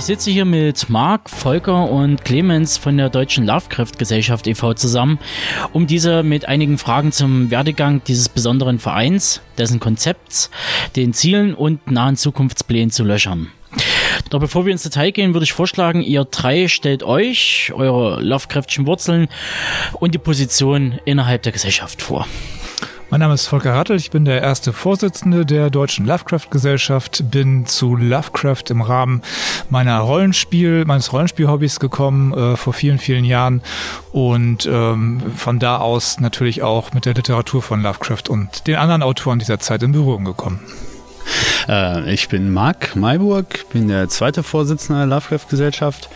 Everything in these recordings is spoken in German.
Ich sitze hier mit Marc, Volker und Clemens von der Deutschen Lovecraft Gesellschaft e.V. zusammen, um diese mit einigen Fragen zum Werdegang dieses besonderen Vereins, dessen Konzepts, den Zielen und nahen Zukunftsplänen zu löchern. Doch bevor wir ins Detail gehen, würde ich vorschlagen, ihr drei stellt euch eure Lovecraftschen Wurzeln und die Position innerhalb der Gesellschaft vor. Mein Name ist Volker Rattel, ich bin der erste Vorsitzende der Deutschen Lovecraft-Gesellschaft, bin zu Lovecraft im Rahmen meiner Rollenspiel, meines Rollenspielhobbys gekommen äh, vor vielen, vielen Jahren. Und ähm, von da aus natürlich auch mit der Literatur von Lovecraft und den anderen Autoren dieser Zeit in Berührung gekommen. Äh, ich bin Marc Mayburg, bin der zweite Vorsitzende der Lovecraft-Gesellschaft,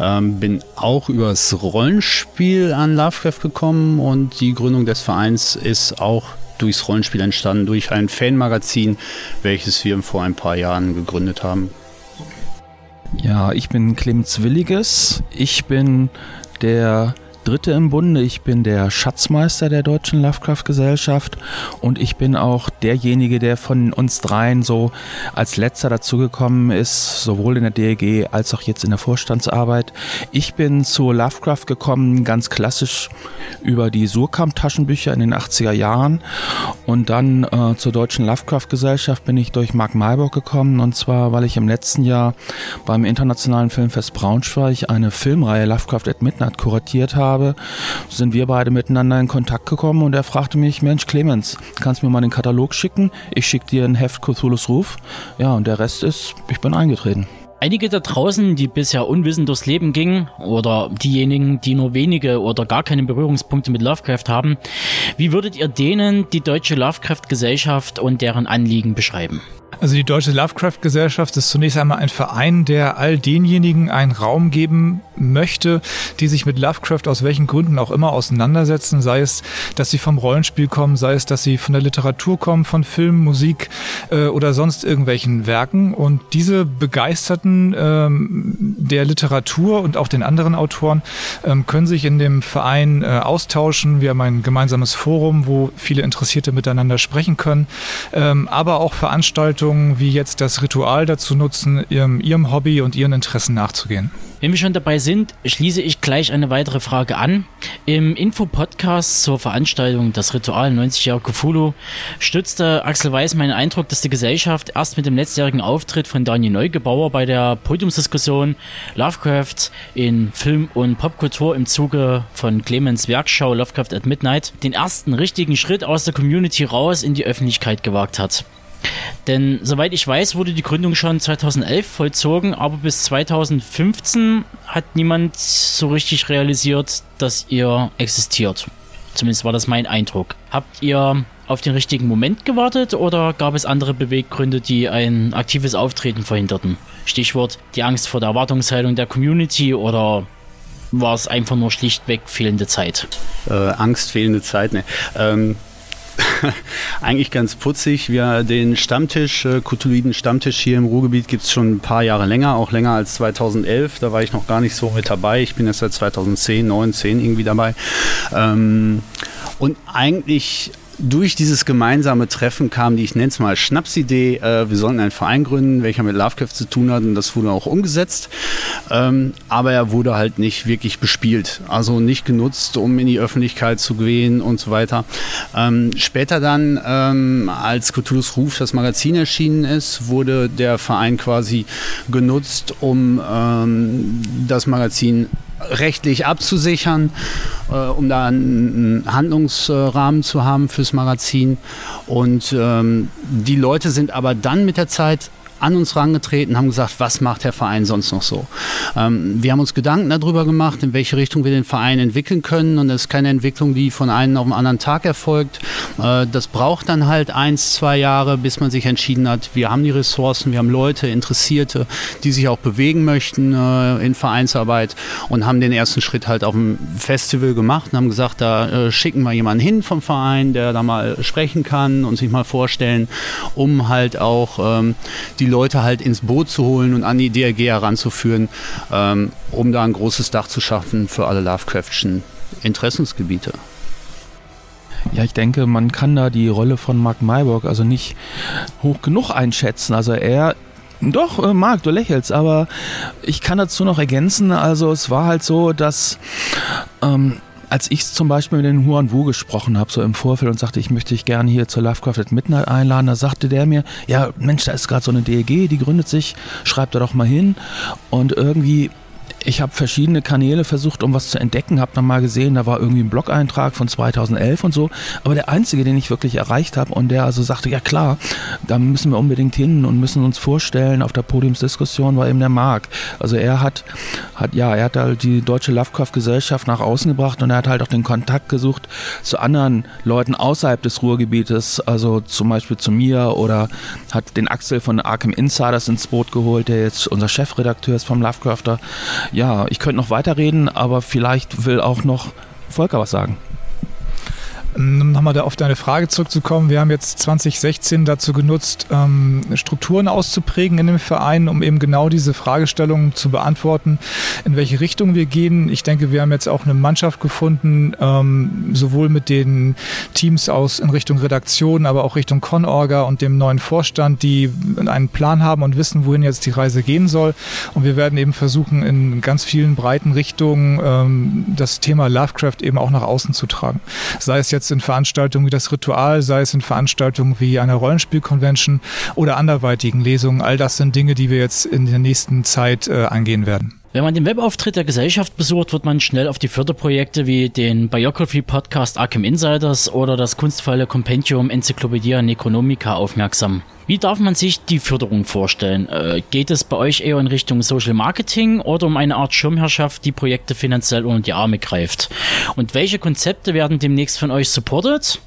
ähm, bin auch übers Rollenspiel an Lovecraft gekommen und die Gründung des Vereins ist auch durchs Rollenspiel entstanden, durch ein Fanmagazin, welches wir vor ein paar Jahren gegründet haben. Ja, ich bin Clemens Williges. Ich bin der Dritte im Bunde. Ich bin der Schatzmeister der Deutschen Lovecraft Gesellschaft und ich bin auch derjenige, der von uns dreien so als letzter dazugekommen ist, sowohl in der DLG als auch jetzt in der Vorstandsarbeit. Ich bin zu Lovecraft gekommen, ganz klassisch über die Surkamp-Taschenbücher in den 80er Jahren und dann äh, zur Deutschen Lovecraft Gesellschaft bin ich durch Mark Mayburg gekommen und zwar, weil ich im letzten Jahr beim Internationalen Filmfest Braunschweig eine Filmreihe Lovecraft at Midnight kuratiert habe habe, sind wir beide miteinander in Kontakt gekommen und er fragte mich, Mensch Clemens, kannst du mir mal den Katalog schicken? Ich schicke dir ein Heft Cthulhu's Ruf. Ja, und der Rest ist, ich bin eingetreten. Einige da draußen, die bisher unwissend durchs Leben gingen, oder diejenigen, die nur wenige oder gar keine Berührungspunkte mit Lovecraft haben, wie würdet ihr denen die deutsche Lovecraft-Gesellschaft und deren Anliegen beschreiben? Also die Deutsche Lovecraft-Gesellschaft ist zunächst einmal ein Verein, der all denjenigen einen Raum geben möchte, die sich mit Lovecraft aus welchen Gründen auch immer auseinandersetzen, sei es, dass sie vom Rollenspiel kommen, sei es, dass sie von der Literatur kommen, von Film, Musik äh, oder sonst irgendwelchen Werken. Und diese Begeisterten ähm, der Literatur und auch den anderen Autoren ähm, können sich in dem Verein äh, austauschen. Wir haben ein gemeinsames Forum, wo viele Interessierte miteinander sprechen können, ähm, aber auch Veranstaltungen wie jetzt das Ritual dazu nutzen, ihrem, ihrem Hobby und ihren Interessen nachzugehen. Wenn wir schon dabei sind, schließe ich gleich eine weitere Frage an. Im Infopodcast zur Veranstaltung Das Ritual 90 Jahre Cthulhu stützte Axel Weiß meinen Eindruck, dass die Gesellschaft erst mit dem letztjährigen Auftritt von Daniel Neugebauer bei der Podiumsdiskussion Lovecraft in Film und Popkultur im Zuge von Clemens Werkschau Lovecraft at Midnight den ersten richtigen Schritt aus der Community raus in die Öffentlichkeit gewagt hat. Denn soweit ich weiß, wurde die Gründung schon 2011 vollzogen, aber bis 2015 hat niemand so richtig realisiert, dass ihr existiert. Zumindest war das mein Eindruck. Habt ihr auf den richtigen Moment gewartet oder gab es andere Beweggründe, die ein aktives Auftreten verhinderten? Stichwort die Angst vor der Erwartungshaltung der Community oder war es einfach nur schlichtweg fehlende Zeit? Äh, Angst, fehlende Zeit, ne. Ähm eigentlich ganz putzig. Wir den Stammtisch, äh, Cthulhuiden Stammtisch hier im Ruhrgebiet gibt es schon ein paar Jahre länger, auch länger als 2011. Da war ich noch gar nicht so mit dabei. Ich bin jetzt seit 2010, 9, 10 irgendwie dabei. Ähm, und eigentlich durch dieses gemeinsame Treffen kam die, ich nenne es mal Schnapsidee, äh, wir sollten einen Verein gründen, welcher mit Lovecraft zu tun hat und das wurde auch umgesetzt. Ähm, aber er wurde halt nicht wirklich bespielt, also nicht genutzt, um in die Öffentlichkeit zu gehen und so weiter. Ähm, später dann, ähm, als Cthulhu's Ruf das Magazin erschienen ist, wurde der Verein quasi genutzt, um ähm, das Magazin rechtlich abzusichern, äh, um da einen Handlungsrahmen zu haben fürs Magazin. Und ähm, die Leute sind aber dann mit der Zeit an uns herangetreten, haben gesagt, was macht der Verein sonst noch so? Ähm, wir haben uns Gedanken darüber gemacht, in welche Richtung wir den Verein entwickeln können. Und das ist keine Entwicklung, die von einem auf den anderen Tag erfolgt. Äh, das braucht dann halt eins, zwei Jahre, bis man sich entschieden hat, wir haben die Ressourcen, wir haben Leute, Interessierte, die sich auch bewegen möchten äh, in Vereinsarbeit und haben den ersten Schritt halt auf dem Festival gemacht und haben gesagt, da äh, schicken wir jemanden hin vom Verein, der da mal sprechen kann und sich mal vorstellen, um halt auch ähm, die Leute halt ins Boot zu holen und an die DRG heranzuführen, ähm, um da ein großes Dach zu schaffen für alle Lovecraftschen Interessensgebiete. Ja, ich denke, man kann da die Rolle von Mark Mayburg also nicht hoch genug einschätzen. Also er Doch, äh, Marc, du lächelst, aber ich kann dazu noch ergänzen, also es war halt so, dass ähm, als ich zum Beispiel mit den Huan Wu gesprochen habe, so im Vorfeld und sagte, ich möchte dich gerne hier zur Lovecraft at Midnight einladen, da sagte der mir, ja Mensch, da ist gerade so eine DLG, die gründet sich, schreib da doch mal hin. Und irgendwie ich habe verschiedene Kanäle versucht, um was zu entdecken, habe dann mal gesehen, da war irgendwie ein Blog-Eintrag von 2011 und so, aber der einzige, den ich wirklich erreicht habe und der also sagte, ja klar, da müssen wir unbedingt hin und müssen uns vorstellen auf der Podiumsdiskussion war eben der Marc. Also er hat, hat ja, er hat halt die deutsche Lovecraft-Gesellschaft nach außen gebracht und er hat halt auch den Kontakt gesucht zu anderen Leuten außerhalb des Ruhrgebietes, also zum Beispiel zu mir oder hat den Axel von Arkham Insiders ins Boot geholt, der jetzt unser Chefredakteur ist vom Lovecrafter ja, ich könnte noch weiterreden, aber vielleicht will auch noch Volker was sagen. Um nochmal auf deine Frage zurückzukommen, wir haben jetzt 2016 dazu genutzt, ähm, Strukturen auszuprägen in dem Verein, um eben genau diese Fragestellungen zu beantworten, in welche Richtung wir gehen. Ich denke, wir haben jetzt auch eine Mannschaft gefunden, ähm, sowohl mit den Teams aus in Richtung Redaktion, aber auch Richtung Conorga und dem neuen Vorstand, die einen Plan haben und wissen, wohin jetzt die Reise gehen soll. Und wir werden eben versuchen, in ganz vielen breiten Richtungen ähm, das Thema Lovecraft eben auch nach außen zu tragen. Sei es jetzt jetzt in Veranstaltungen wie das Ritual, sei es in Veranstaltungen wie einer Rollenspielconvention oder anderweitigen Lesungen. All das sind Dinge, die wir jetzt in der nächsten Zeit äh, angehen werden. Wenn man den Webauftritt der Gesellschaft besucht, wird man schnell auf die Förderprojekte wie den Biography Podcast Arkham Insiders oder das kunstvolle Compendium Encyclopedia Necronomica aufmerksam. Wie darf man sich die Förderung vorstellen? Äh, geht es bei euch eher in Richtung Social Marketing oder um eine Art Schirmherrschaft, die Projekte finanziell unter die Arme greift? Und welche Konzepte werden demnächst von euch supported?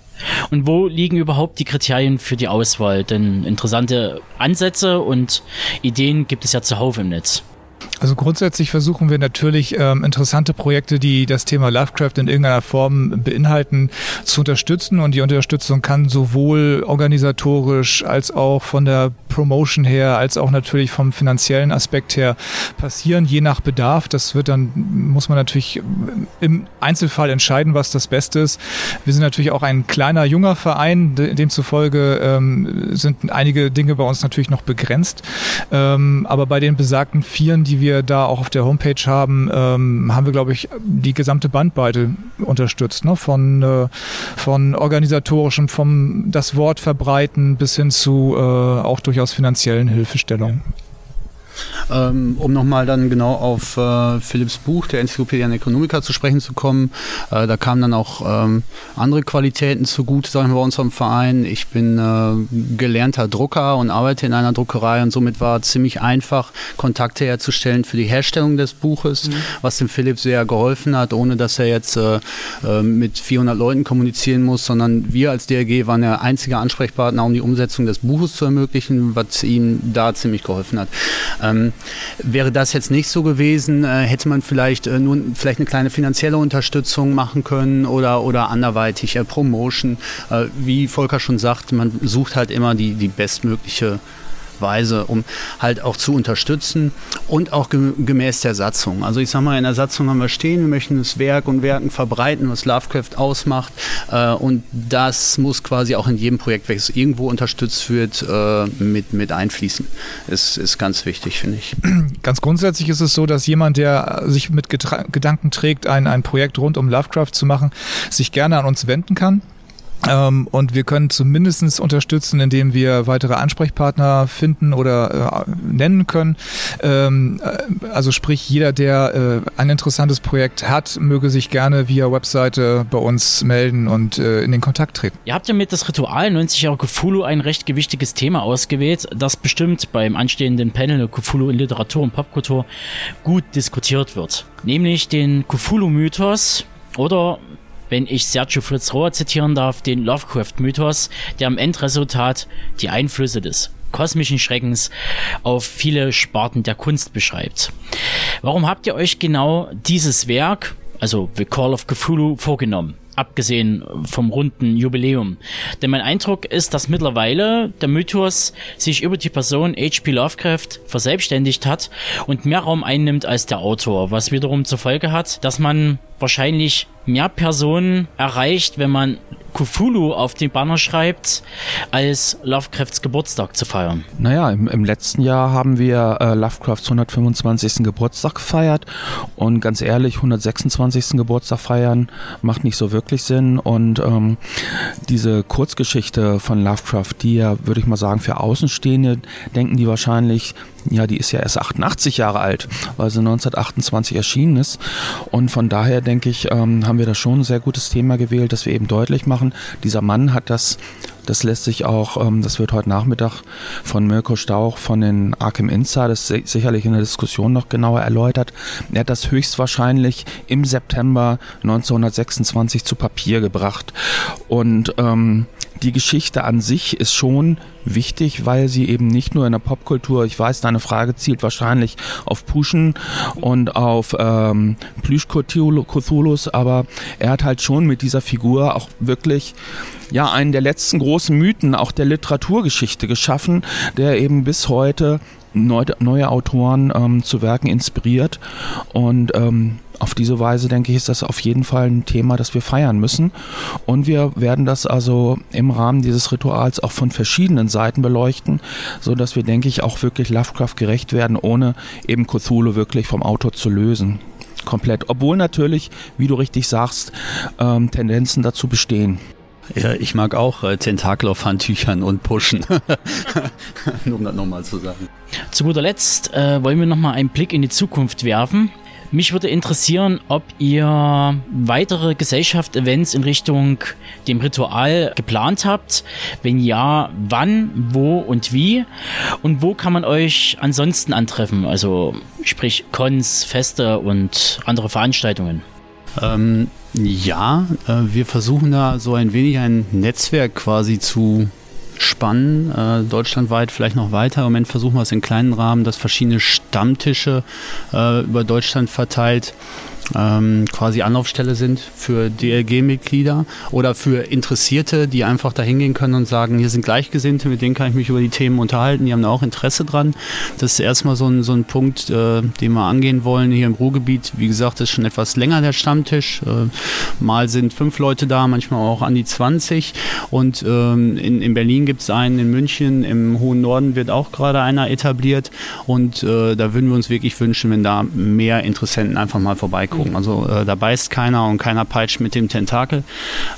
Und wo liegen überhaupt die Kriterien für die Auswahl? Denn interessante Ansätze und Ideen gibt es ja zuhauf im Netz. Also grundsätzlich versuchen wir natürlich ähm, interessante Projekte, die das Thema Lovecraft in irgendeiner Form beinhalten, zu unterstützen. Und die Unterstützung kann sowohl organisatorisch als auch von der Promotion her, als auch natürlich vom finanziellen Aspekt her passieren, je nach Bedarf. Das wird dann, muss man natürlich im Einzelfall entscheiden, was das Beste ist. Wir sind natürlich auch ein kleiner, junger Verein. Demzufolge ähm, sind einige Dinge bei uns natürlich noch begrenzt. Ähm, aber bei den besagten Vieren, die wir da auch auf der Homepage haben, ähm, haben wir, glaube ich, die gesamte Bandbreite unterstützt. Ne? Von, äh, von organisatorischem, vom das Wort verbreiten bis hin zu äh, auch durchaus finanziellen Hilfestellungen. Ähm, um nochmal dann genau auf äh, Philipps Buch, der Enzyklopädie Necronomica, zu sprechen zu kommen, äh, da kamen dann auch ähm, andere Qualitäten zugute, sagen wir bei unserem Verein. Ich bin äh, gelernter Drucker und arbeite in einer Druckerei und somit war ziemlich einfach, Kontakte herzustellen für die Herstellung des Buches, mhm. was dem Philipp sehr geholfen hat, ohne dass er jetzt äh, äh, mit 400 Leuten kommunizieren muss, sondern wir als DRG waren der einzige Ansprechpartner, um die Umsetzung des Buches zu ermöglichen, was ihm da ziemlich geholfen hat. Ähm, wäre das jetzt nicht so gewesen, äh, hätte man vielleicht äh, nur vielleicht eine kleine finanzielle Unterstützung machen können oder, oder anderweitig äh, Promotion. Wie Volker schon sagt, man sucht halt immer die, die bestmögliche Weise, um halt auch zu unterstützen und auch gemäß der Satzung. Also ich sag mal, in der Satzung haben wir stehen, wir möchten das Werk und Werken verbreiten, was Lovecraft ausmacht äh, und das muss quasi auch in jedem Projekt, welches irgendwo unterstützt wird, äh, mit, mit einfließen. Ist, ist ganz wichtig, finde ich. Ganz grundsätzlich ist es so, dass jemand, der sich mit Gedanken trägt, ein, ein Projekt rund um Lovecraft zu machen, sich gerne an uns wenden kann. Ähm, und wir können zumindest unterstützen, indem wir weitere Ansprechpartner finden oder äh, nennen können. Ähm, äh, also sprich, jeder, der äh, ein interessantes Projekt hat, möge sich gerne via Webseite bei uns melden und äh, in den Kontakt treten. Ihr habt ja mit das Ritual 90 Jahre Cthulhu ein recht gewichtiges Thema ausgewählt, das bestimmt beim anstehenden Panel Cthulhu in Literatur und Popkultur gut diskutiert wird. Nämlich den Cthulhu-Mythos oder wenn ich Sergio Fritz Rohr zitieren darf, den Lovecraft-Mythos, der am Endresultat die Einflüsse des kosmischen Schreckens auf viele Sparten der Kunst beschreibt. Warum habt ihr euch genau dieses Werk, also The Call of Cthulhu, vorgenommen? abgesehen vom runden Jubiläum. Denn mein Eindruck ist, dass mittlerweile der Mythos sich über die Person H.P. Lovecraft verselbstständigt hat und mehr Raum einnimmt als der Autor, was wiederum zur Folge hat, dass man wahrscheinlich mehr Personen erreicht, wenn man Cthulhu auf den Banner schreibt, als Lovecrafts Geburtstag zu feiern. Naja, im, im letzten Jahr haben wir äh, Lovecrafts 125. Geburtstag gefeiert und ganz ehrlich, 126. Geburtstag feiern macht nicht so wirklich Sinn und ähm, diese Kurzgeschichte von Lovecraft, die ja, würde ich mal sagen, für Außenstehende denken die wahrscheinlich, ja, die ist ja erst 88 Jahre alt, weil sie 1928 erschienen ist. Und von daher denke ich, ähm, haben wir da schon ein sehr gutes Thema gewählt, dass wir eben deutlich machen, dieser Mann hat das das lässt sich auch, ähm, das wird heute Nachmittag von Mirko Stauch von den Arkham Insiders sicherlich in der Diskussion noch genauer erläutert. Er hat das höchstwahrscheinlich im September 1926 zu Papier gebracht. Und ähm, die Geschichte an sich ist schon wichtig, weil sie eben nicht nur in der Popkultur, ich weiß, deine Frage zielt wahrscheinlich auf Pushen und auf ähm, Plüsch-Cthulhus, aber er hat halt schon mit dieser Figur auch wirklich ja einen der letzten großen Mythen auch der Literaturgeschichte geschaffen, der eben bis heute neue, neue Autoren ähm, zu Werken inspiriert. Und ähm, auf diese Weise, denke ich, ist das auf jeden Fall ein Thema, das wir feiern müssen. Und wir werden das also im Rahmen dieses Rituals auch von verschiedenen Seiten beleuchten, so dass wir, denke ich, auch wirklich Lovecraft gerecht werden, ohne eben Cthulhu wirklich vom Autor zu lösen. Komplett. Obwohl natürlich, wie du richtig sagst, ähm, Tendenzen dazu bestehen. Ja, ich mag auch äh, Tentakel auf Handtüchern und Pushen. Nur um das nochmal zu sagen. Zu guter Letzt äh, wollen wir nochmal einen Blick in die Zukunft werfen. Mich würde interessieren, ob ihr weitere Gesellschaft-Events in Richtung dem Ritual geplant habt. Wenn ja, wann, wo und wie? Und wo kann man euch ansonsten antreffen? Also sprich Cons, Feste und andere Veranstaltungen. Ähm, ja, äh, wir versuchen da so ein wenig ein Netzwerk quasi zu spannen, äh, deutschlandweit vielleicht noch weiter. Im Moment versuchen wir es in kleinen Rahmen, dass verschiedene Stammtische äh, über Deutschland verteilt ähm, quasi Anlaufstelle sind für DLG-Mitglieder oder für Interessierte, die einfach da hingehen können und sagen, hier sind Gleichgesinnte, mit denen kann ich mich über die Themen unterhalten, die haben da auch Interesse dran. Das ist erstmal so ein, so ein Punkt, äh, den wir angehen wollen hier im Ruhrgebiet. Wie gesagt, ist schon etwas länger der Stammtisch. Äh, mal sind fünf Leute da, manchmal auch an die 20. Und ähm, in, in Berlin gibt es einen, in München, im hohen Norden wird auch gerade einer etabliert. Und äh, da würden wir uns wirklich wünschen, wenn da mehr Interessenten einfach mal vorbeikommen gucken. Also äh, da beißt keiner und keiner peitscht mit dem Tentakel.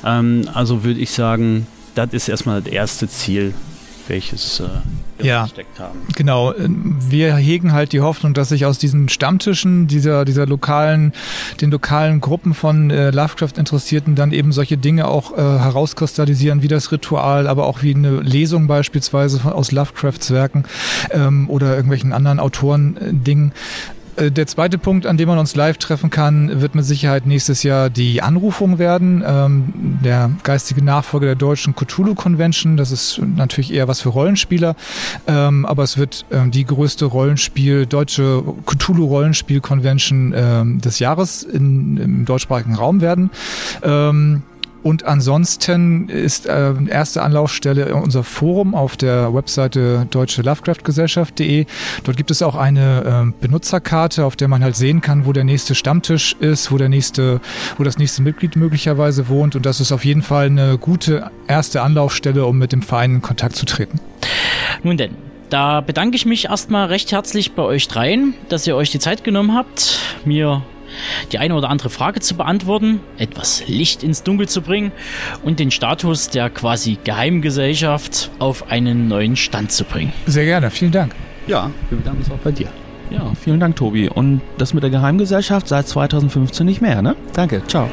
Ähm, also würde ich sagen, das ist erstmal das erste Ziel, welches äh, ja, gesteckt haben. Genau. Wir hegen halt die Hoffnung, dass sich aus diesen Stammtischen, dieser, dieser lokalen, den lokalen Gruppen von äh, Lovecraft-Interessierten dann eben solche Dinge auch äh, herauskristallisieren, wie das Ritual, aber auch wie eine Lesung beispielsweise von, aus Lovecrafts Werken ähm, oder irgendwelchen anderen Autoren-Dingen. Äh, der zweite Punkt, an dem man uns live treffen kann, wird mit Sicherheit nächstes Jahr die Anrufung werden. Ähm, der geistige Nachfolger der deutschen Cthulhu Convention. Das ist natürlich eher was für Rollenspieler, ähm, aber es wird ähm, die größte Rollenspiel, deutsche Cthulhu Rollenspiel Convention des Jahres in, im deutschsprachigen Raum werden. Und ansonsten ist äh, erste Anlaufstelle unser Forum auf der Webseite deutsche Lovecraft-Gesellschaft.de. Dort gibt es auch eine äh, Benutzerkarte, auf der man halt sehen kann, wo der nächste Stammtisch ist, wo der nächste, wo das nächste Mitglied möglicherweise wohnt. Und das ist auf jeden Fall eine gute erste Anlaufstelle, um mit dem Verein in Kontakt zu treten. Nun denn, da bedanke ich mich erstmal recht herzlich bei euch dreien, dass ihr euch die Zeit genommen habt, mir die eine oder andere Frage zu beantworten, etwas Licht ins Dunkel zu bringen und den Status der quasi Geheimgesellschaft auf einen neuen Stand zu bringen. Sehr gerne, vielen Dank. Ja, wir bedanken uns auch bei dir. Ja, vielen Dank, Tobi. Und das mit der Geheimgesellschaft seit 2015 nicht mehr, ne? Danke, ciao.